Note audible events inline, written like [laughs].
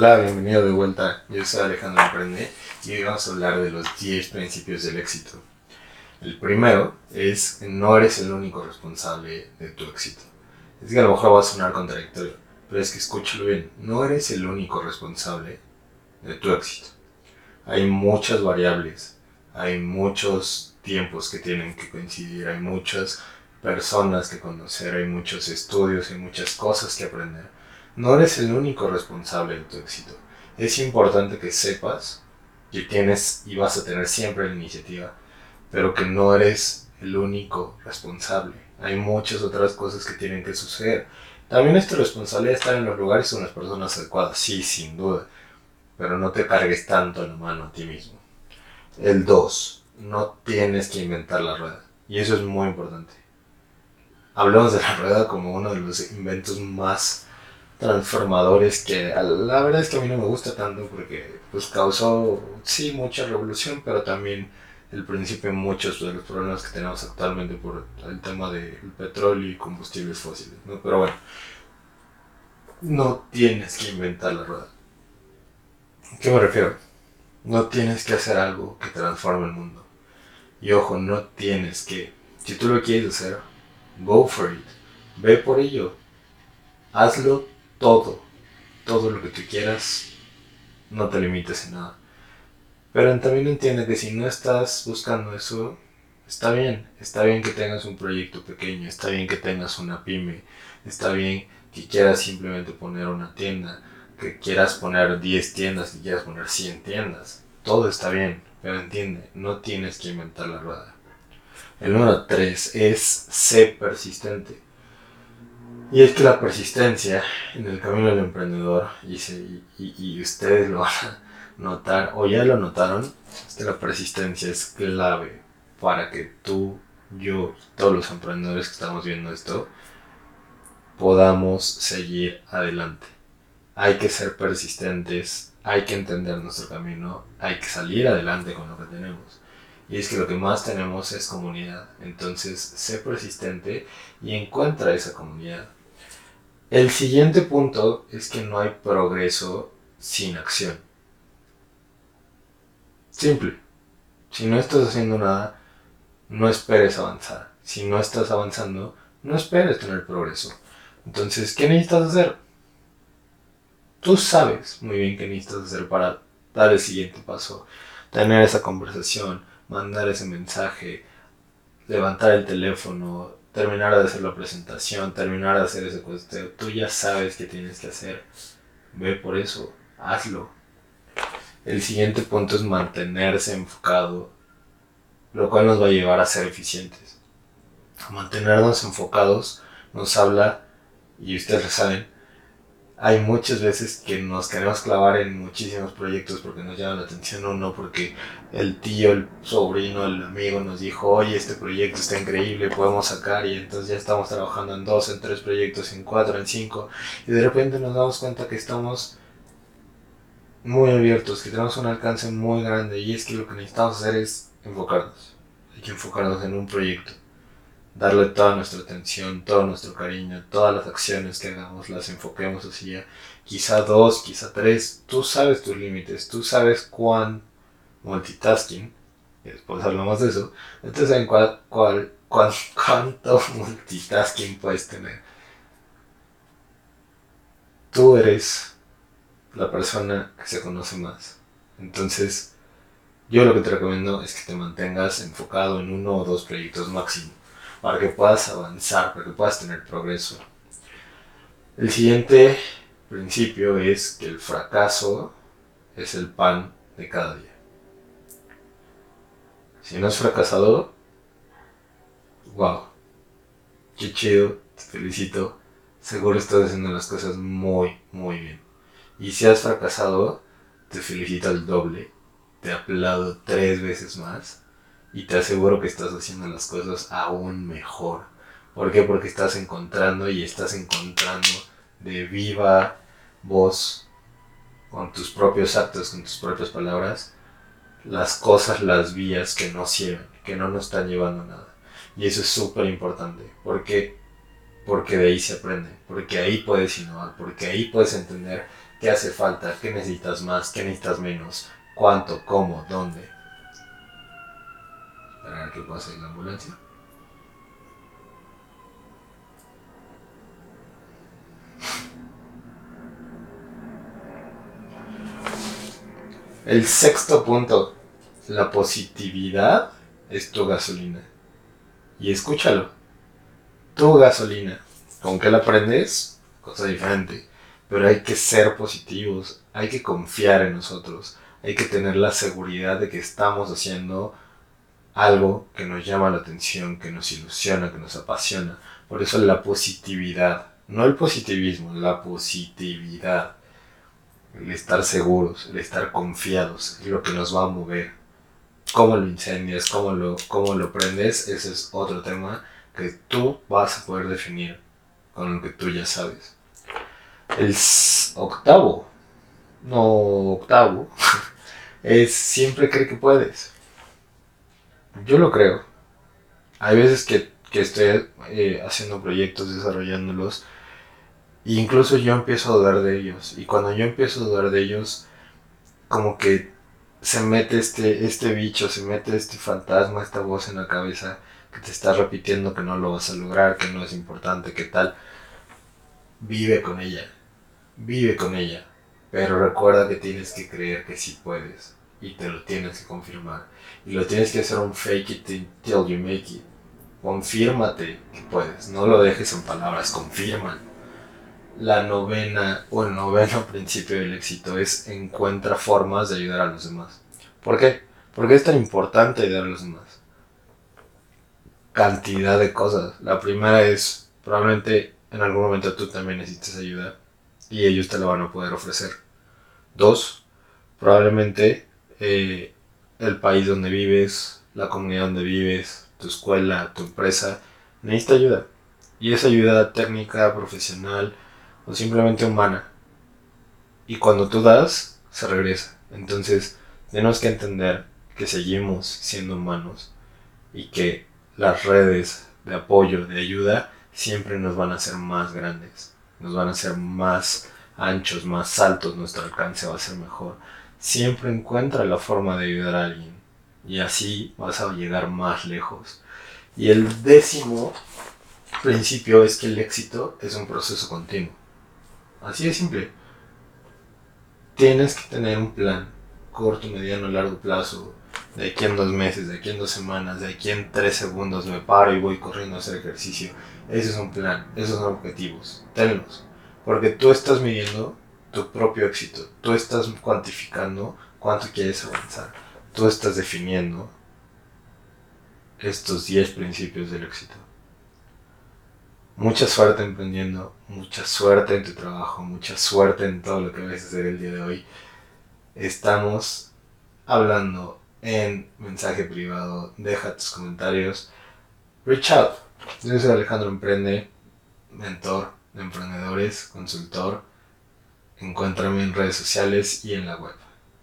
Hola, bienvenido de vuelta. Yo soy Alejandro Emprende y hoy vamos a hablar de los 10 principios del éxito. El primero es no eres el único responsable de tu éxito. Es que a lo mejor va a sonar contradictorio, pero es que escúchalo bien. No eres el único responsable de tu éxito. Hay muchas variables, hay muchos tiempos que tienen que coincidir, hay muchas personas que conocer, hay muchos estudios, hay muchas cosas que aprender no eres el único responsable de tu éxito. Es importante que sepas que tienes y vas a tener siempre la iniciativa, pero que no eres el único responsable. Hay muchas otras cosas que tienen que suceder. También es tu responsabilidad estar en los lugares con las personas adecuadas, sí, sin duda, pero no te cargues tanto la mano a ti mismo. El 2. No tienes que inventar la rueda. Y eso es muy importante. Hablamos de la rueda como uno de los inventos más transformadores que la verdad es que a mí no me gusta tanto porque pues causó sí mucha revolución pero también el principio muchos de los problemas que tenemos actualmente por el tema del petróleo y combustibles fósiles ¿no? pero bueno no tienes que inventar la rueda ¿a qué me refiero? no tienes que hacer algo que transforme el mundo y ojo no tienes que si tú lo quieres hacer go for it ve por ello hazlo todo, todo lo que tú quieras, no te limites en nada. Pero también entiende que si no estás buscando eso, está bien, está bien que tengas un proyecto pequeño, está bien que tengas una pyme, está bien que quieras simplemente poner una tienda, que quieras poner 10 tiendas, que quieras poner 100 tiendas. Todo está bien, pero entiende, no tienes que inventar la rueda. El número 3 es ser persistente. Y es que la persistencia en el camino del emprendedor, y, y, ustedes lo van a notar, o ya lo notaron, es que la persistencia es clave para que tú, yo y todos los emprendedores que estamos viendo esto, podamos seguir adelante. Hay que ser persistentes, hay que entender nuestro camino, hay que salir adelante con lo que tenemos. Y es que lo que más tenemos es comunidad. Entonces, sé persistente y encuentra esa comunidad. El siguiente punto es que no hay progreso sin acción. Simple. Si no estás haciendo nada, no esperes avanzar. Si no estás avanzando, no esperes tener progreso. Entonces, ¿qué necesitas hacer? Tú sabes muy bien qué necesitas hacer para dar el siguiente paso. Tener esa conversación, mandar ese mensaje, levantar el teléfono, terminar de hacer la presentación, terminar de hacer ese costeo, tú ya sabes qué tienes que hacer. Ve por eso, hazlo. El siguiente punto es mantenerse enfocado, lo cual nos va a llevar a ser eficientes. Mantenernos enfocados nos habla, y ustedes lo saben, hay muchas veces que nos queremos clavar en muchísimos proyectos porque nos llama la atención uno, porque el tío, el sobrino, el amigo nos dijo, oye, este proyecto está increíble, podemos sacar y entonces ya estamos trabajando en dos, en tres proyectos, en cuatro, en cinco y de repente nos damos cuenta que estamos muy abiertos, que tenemos un alcance muy grande y es que lo que necesitamos hacer es enfocarnos. Hay que enfocarnos en un proyecto darle toda nuestra atención, todo nuestro cariño, todas las acciones que hagamos las enfoquemos así quizá dos, quizá tres, tú sabes tus límites, tú sabes cuán multitasking, después hablamos de eso, entonces en cuál, cuál, cuánto [laughs] multitasking puedes tener. Tú eres la persona que se conoce más. Entonces, yo lo que te recomiendo es que te mantengas enfocado en uno o dos proyectos máximo para que puedas avanzar, para que puedas tener progreso. El siguiente principio es que el fracaso es el pan de cada día. Si no has fracasado, wow, qué chido, te felicito, seguro estás haciendo las cosas muy, muy bien. Y si has fracasado, te felicito al doble, te aplaudo tres veces más y te aseguro que estás haciendo las cosas aún mejor. ¿Por qué? Porque estás encontrando y estás encontrando de viva voz, con tus propios actos, con tus propias palabras, las cosas, las vías que no sirven, que no nos están llevando a nada. Y eso es súper importante. ¿Por qué? Porque de ahí se aprende, porque ahí puedes innovar, porque ahí puedes entender qué hace falta, qué necesitas más, qué necesitas menos, cuánto, cómo, dónde. Que pase la ambulancia. El sexto punto, la positividad es tu gasolina. Y escúchalo, tu gasolina. ¿Con qué la aprendes? Cosa diferente. Pero hay que ser positivos, hay que confiar en nosotros, hay que tener la seguridad de que estamos haciendo algo que nos llama la atención, que nos ilusiona, que nos apasiona. Por eso la positividad, no el positivismo, la positividad el estar seguros, el estar confiados, es lo que nos va a mover. Cómo lo incendias, cómo lo, cómo lo prendes, ese es otro tema que tú vas a poder definir con lo que tú ya sabes. El octavo, no octavo, [laughs] es siempre cree que puedes. Yo lo creo. Hay veces que, que estoy eh, haciendo proyectos, desarrollándolos, incluso yo empiezo a dudar de ellos. Y cuando yo empiezo a dudar de ellos, como que se mete este, este bicho, se mete este fantasma, esta voz en la cabeza que te está repitiendo que no lo vas a lograr, que no es importante, que tal. Vive con ella, vive con ella. Pero recuerda que tienes que creer que sí puedes. Y te lo tienes que confirmar. Y lo tienes que hacer un fake it until you make it. Confírmate que puedes. No lo dejes en palabras, confirma la novena o el noveno [laughs] principio del éxito es encuentra formas de ayudar a los demás. ¿Por qué? Porque es tan importante ayudar a los demás. Cantidad de cosas. La primera es, probablemente en algún momento tú también necesites ayuda y ellos te lo van a poder ofrecer. Dos, probablemente eh, el país donde vives, la comunidad donde vives, tu escuela, tu empresa, necesita ayuda. Y esa ayuda técnica, profesional, o simplemente humana. Y cuando tú das, se regresa. Entonces, tenemos que entender que seguimos siendo humanos y que las redes de apoyo, de ayuda, siempre nos van a hacer más grandes, nos van a hacer más anchos, más altos, nuestro alcance va a ser mejor. Siempre encuentra la forma de ayudar a alguien y así vas a llegar más lejos. Y el décimo principio es que el éxito es un proceso continuo. Así de simple. Tienes que tener un plan, corto, mediano, largo plazo. De aquí en dos meses, de aquí en dos semanas, de aquí en tres segundos me paro y voy corriendo a hacer ejercicio. Ese es un plan, esos son objetivos. Tenlos. Porque tú estás midiendo tu propio éxito. Tú estás cuantificando cuánto quieres avanzar. Tú estás definiendo estos 10 principios del éxito. Mucha suerte emprendiendo, mucha suerte en tu trabajo, mucha suerte en todo lo que vas a hacer el día de hoy. Estamos hablando en mensaje privado, deja tus comentarios. Reach out. Yo soy Alejandro Emprende, mentor de emprendedores, consultor. Encuéntrame en redes sociales y en la web.